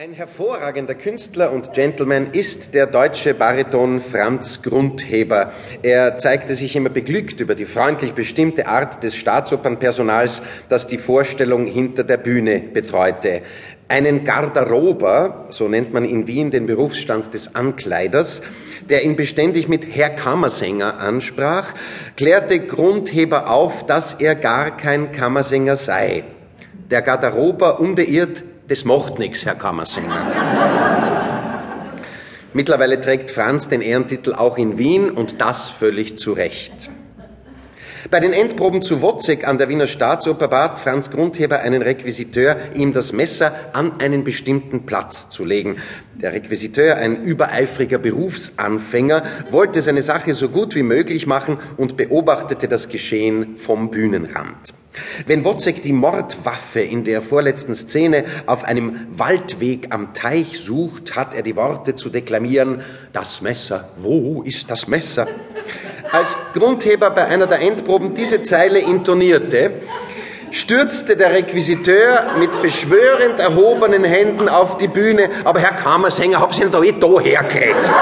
Ein hervorragender Künstler und Gentleman ist der deutsche Bariton Franz Grundheber. Er zeigte sich immer beglückt über die freundlich bestimmte Art des Staatsopernpersonals, das die Vorstellung hinter der Bühne betreute. Einen Garderober, so nennt man in Wien den Berufsstand des Ankleiders, der ihn beständig mit Herr Kammersänger ansprach, klärte Grundheber auf, dass er gar kein Kammersänger sei. Der Garderober unbeirrt das macht nichts, Herr Kammersänger. Mittlerweile trägt Franz den Ehrentitel auch in Wien und das völlig zu Recht. Bei den Endproben zu Wozzeck an der Wiener Staatsoper bat Franz Grundheber einen Requisiteur, ihm das Messer an einen bestimmten Platz zu legen. Der Requisiteur, ein übereifriger Berufsanfänger, wollte seine Sache so gut wie möglich machen und beobachtete das Geschehen vom Bühnenrand. Wenn Wozzeck die Mordwaffe in der vorletzten Szene auf einem Waldweg am Teich sucht, hat er die Worte zu deklamieren, das Messer, wo ist das Messer? Als Grundheber bei einer der Endproben diese Zeile intonierte, stürzte der Requisiteur mit beschwörend erhobenen Händen auf die Bühne, aber Herr Kammersänger, hab's ihn da eh da hergekriegt.